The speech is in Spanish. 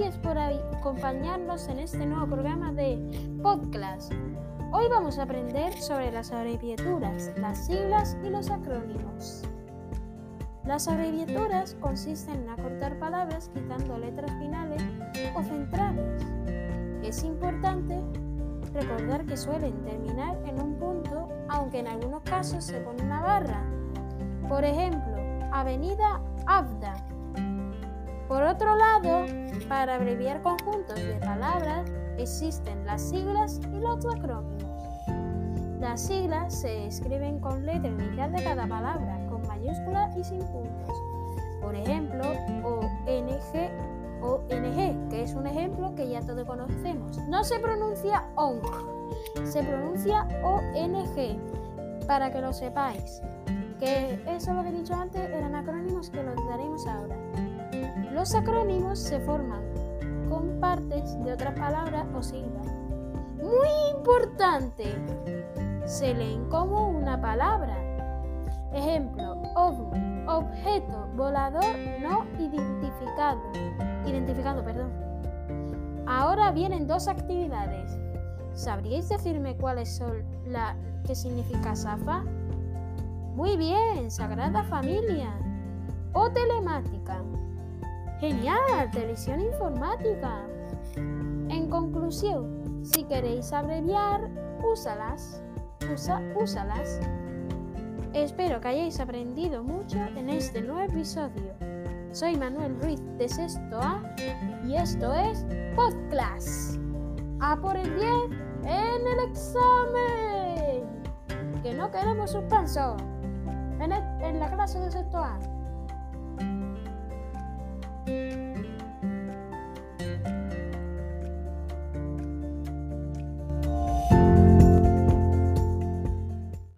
Gracias por acompañarnos en este nuevo programa de Podcast. Hoy vamos a aprender sobre las abreviaturas, las siglas y los acrónimos. Las abreviaturas consisten en acortar palabras quitando letras finales o centrales. Es importante recordar que suelen terminar en un punto, aunque en algunos casos se pone una barra. Por ejemplo, Avenida Abda. Por otro lado, para abreviar conjuntos de palabras existen las siglas y los acrónimos. Las siglas se escriben con letra inicial de cada palabra, con mayúscula y sin puntos. Por ejemplo, ONG, ONG, que es un ejemplo que ya todos conocemos. No se pronuncia ONG, se pronuncia ONG, para que lo sepáis. Que eso lo que he dicho antes eran acrónimos que los daremos ahora. Los acrónimos se forman con partes de otras palabras o siglas. Muy importante, se leen como una palabra. Ejemplo, ovni, objeto volador no identificado. Identificado, perdón. Ahora vienen dos actividades. ¿Sabríais decirme cuáles son la que significa SAFA? Muy bien, Sagrada Familia. O telemática. Genial, televisión informática. En conclusión, si queréis abreviar, úsalas usa, úsalas. Espero que hayáis aprendido mucho en este nuevo episodio. Soy Manuel Ruiz de Sexto A y esto es Podcast. A por el 10 en el examen. Que no queremos suspenso en, en la clase de Sexto A.